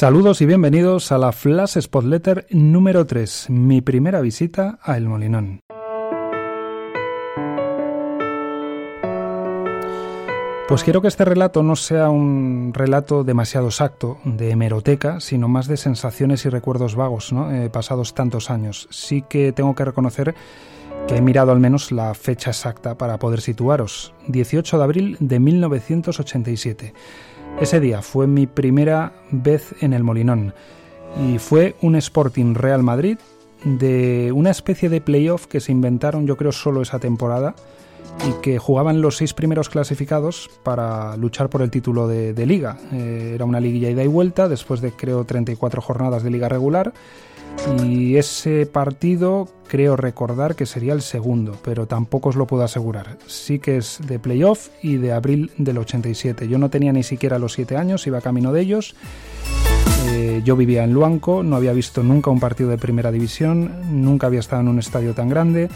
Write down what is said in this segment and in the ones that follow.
Saludos y bienvenidos a la Flash Spotletter número 3, mi primera visita a El Molinón. Pues quiero que este relato no sea un relato demasiado exacto de hemeroteca, sino más de sensaciones y recuerdos vagos, ¿no? Eh, pasados tantos años. Sí que tengo que reconocer he mirado al menos la fecha exacta para poder situaros. 18 de abril de 1987. Ese día fue mi primera vez en el Molinón y fue un Sporting Real Madrid de una especie de playoff que se inventaron yo creo solo esa temporada y que jugaban los seis primeros clasificados para luchar por el título de, liga. Eh, era una liguilla ida y vuelta después de creo 34 jornadas de liga regular y ese partido creo recordar que sería el segundo, pero tampoco os lo puedo asegurar. Sí que es de playoff y de abril del 87. Yo no tenía ni siquiera los siete años, iba camino de ellos. Eh, yo vivía en Luanco, no había visto nunca un partido de primera división, nunca había estado en un estadio tan grande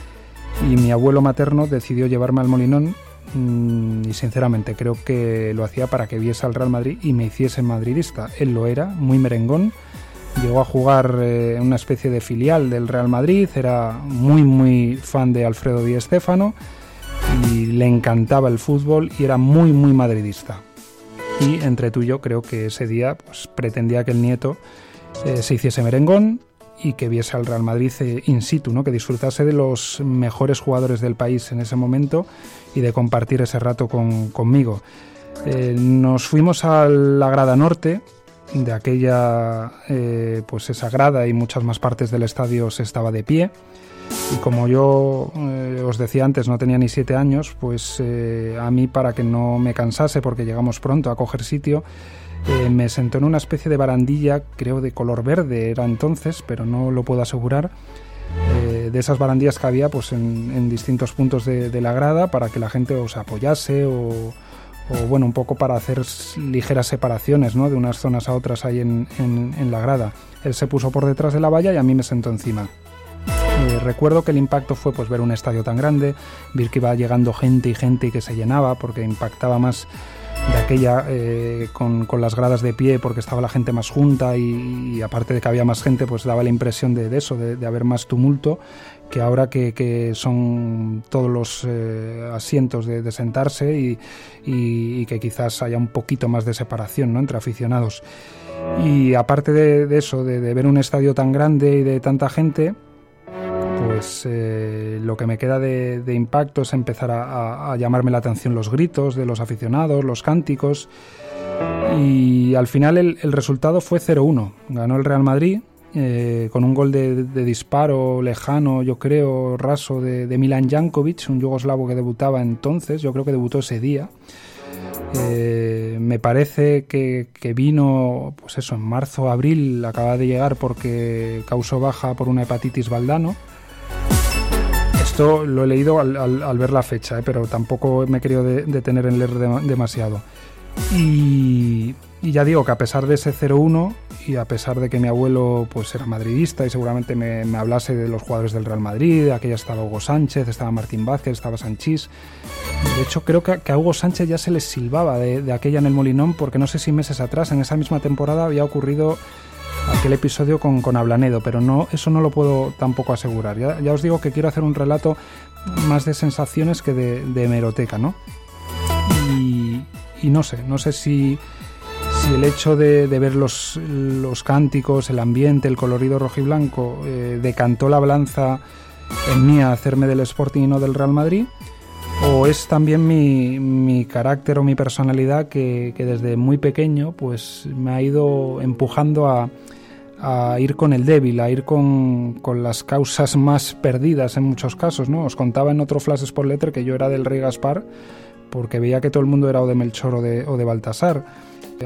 y mi abuelo materno decidió llevarme al Molinón mm, y sinceramente creo que lo hacía para que viese al Real Madrid y me hiciese madridista. Él lo era, muy merengón. Llegó a jugar eh, una especie de filial del Real Madrid, era muy muy fan de Alfredo Di Stéfano y le encantaba el fútbol y era muy muy madridista. Y entre tú y yo creo que ese día pues, pretendía que el nieto eh, se hiciese merengón, y que viese al Real Madrid eh, in situ, ¿no? que disfrutase de los mejores jugadores del país en ese momento y de compartir ese rato conmigo. Eh, nos fuimos a la grada norte, de aquella, eh, pues esa grada y muchas más partes del estadio se estaba de pie. Y como yo os decía antes, no tenía ni siete años, pues a mí para que no me cansase, porque llegamos pronto a coger sitio, eh, me sentó en una especie de barandilla, creo de color verde era entonces, pero no lo puedo asegurar. Eh, de esas barandillas que había pues en, distintos puntos de, la grada para que la gente os apoyase o, bueno, un poco para hacer ligeras separaciones ¿no? de unas zonas a otras ahí en, la grada. Él se puso por detrás de la valla y a mí me sentó encima. Eh, recuerdo que el impacto fue pues ver un estadio tan grande, ver que iba llegando gente y gente y que se llenaba porque impactaba más de aquella eh, con, las gradas de pie porque estaba la gente más junta y, aparte de que había más gente pues daba la impresión de, eso, de, haber más tumulto que ahora que, son todos los eh, asientos de, sentarse y, que quizás haya un poquito más de separación ¿no? entre aficionados. Y aparte de, eso, de ver un estadio tan grande y de tanta gente, pues eh, lo que me queda de, impacto es empezar a, llamarme la atención los gritos de los aficionados, los cánticos. Y al final el, resultado fue 0-1. Ganó el Real Madrid eh, con un gol de, disparo lejano, yo creo, raso de, Milan Jankovic, un yugoslavo que debutaba entonces, yo creo que debutó ese día. Eh, me parece que, que, vino, pues eso, en marzo, abril, acaba de llegar porque causó baja por una hepatitis Valdano. Esto lo he leído al, ver la fecha, ¿eh? pero tampoco me he querido detener en leer demasiado. Y, ya digo que a pesar de ese 0-1 y a pesar de que mi abuelo pues era madridista y seguramente me, hablase de los jugadores del Real Madrid, aquella estaba Hugo Sánchez, estaba Martín Vázquez, estaba Sanchís. De hecho, creo que, a Hugo Sánchez ya se les silbaba de, de aquella en el Molinón porque no sé si meses atrás, en esa misma temporada, había ocurrido aquel episodio con, con Ablanedo, pero no, eso no lo puedo tampoco asegurar. Ya, os digo que quiero hacer un relato más de sensaciones que de, de hemeroteca, ¿no? Y, no sé, no sé si, si el hecho de, ver los, los, cánticos, el ambiente, el colorido rojo y blanco eh, decantó la balanza en mí a hacerme del Sporting y no del Real Madrid, o es también mi, mi carácter o mi personalidad que, que, desde muy pequeño pues me ha ido empujando a, a ir con el débil, a ir con, con, las causas más perdidas en muchos casos. ¿no? Os contaba en otro Flash por Letter que yo era del rey Gaspar porque veía que todo el mundo era o de Melchor o de, de Baltasar.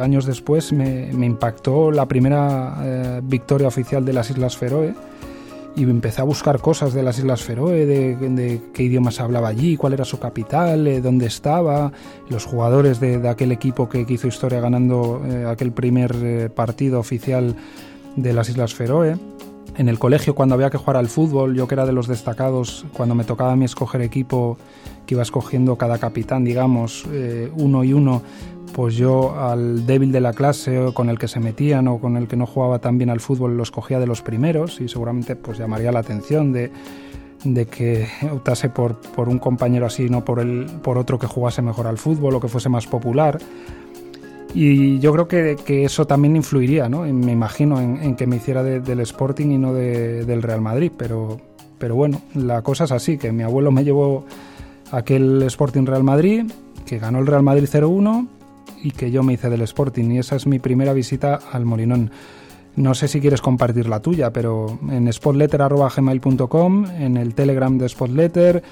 Años después me, impactó la primera eh, victoria oficial de las Islas Feroe y empecé a buscar cosas de las Islas Feroe, de, qué idiomas hablaba allí, cuál era su capital, eh, dónde estaba, los jugadores de, aquel equipo que, hizo historia ganando eh, aquel primer partido oficial de las Islas Feroe. En el colegio, cuando había que jugar al fútbol, yo que era de los destacados, cuando me tocaba a mí escoger equipo, que iba escogiendo cada capitán, digamos, eh, uno y uno, pues yo al débil de la clase o con el que se metían o con el que no jugaba tan bien al fútbol los cogía de los primeros y seguramente pues llamaría la atención de, que optase por, por un compañero así, no por, el, por otro que jugase mejor al fútbol o que fuese más popular. Y yo creo que, eso también influiría, ¿no? me imagino, en, que me hiciera del Sporting y no del Real Madrid. Pero, pero bueno, la cosa es así, que mi abuelo me llevó aquel Sporting Real Madrid, que ganó el Real Madrid 0-1 y que yo me hice del Sporting y esa es mi primera visita al Molinón. No sé si quieres compartir la tuya, pero en spotletter.gmail.com, en el Telegram de Spotletter,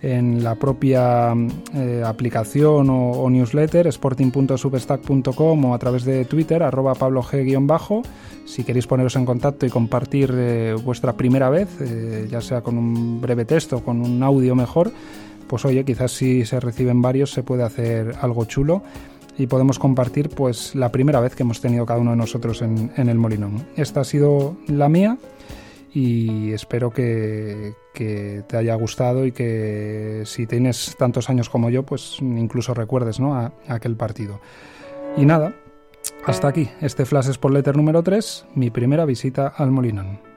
en la propia eh, aplicación o, newsletter sporting.substack.com o a través de Twitter arroba pablo g-bajo si queréis poneros en contacto y compartir eh, vuestra primera vez eh, ya sea con un breve texto o con un audio mejor pues oye quizás si se reciben varios se puede hacer algo chulo y podemos compartir pues la primera vez que hemos tenido cada uno de nosotros en, el Molinón. Esta ha sido la mía y espero que, te haya gustado y que si tienes tantos años como yo, pues incluso recuerdes ¿no? a, aquel partido. Y nada, hasta aquí este Flash por Letter número 3, mi primera visita al Molinón.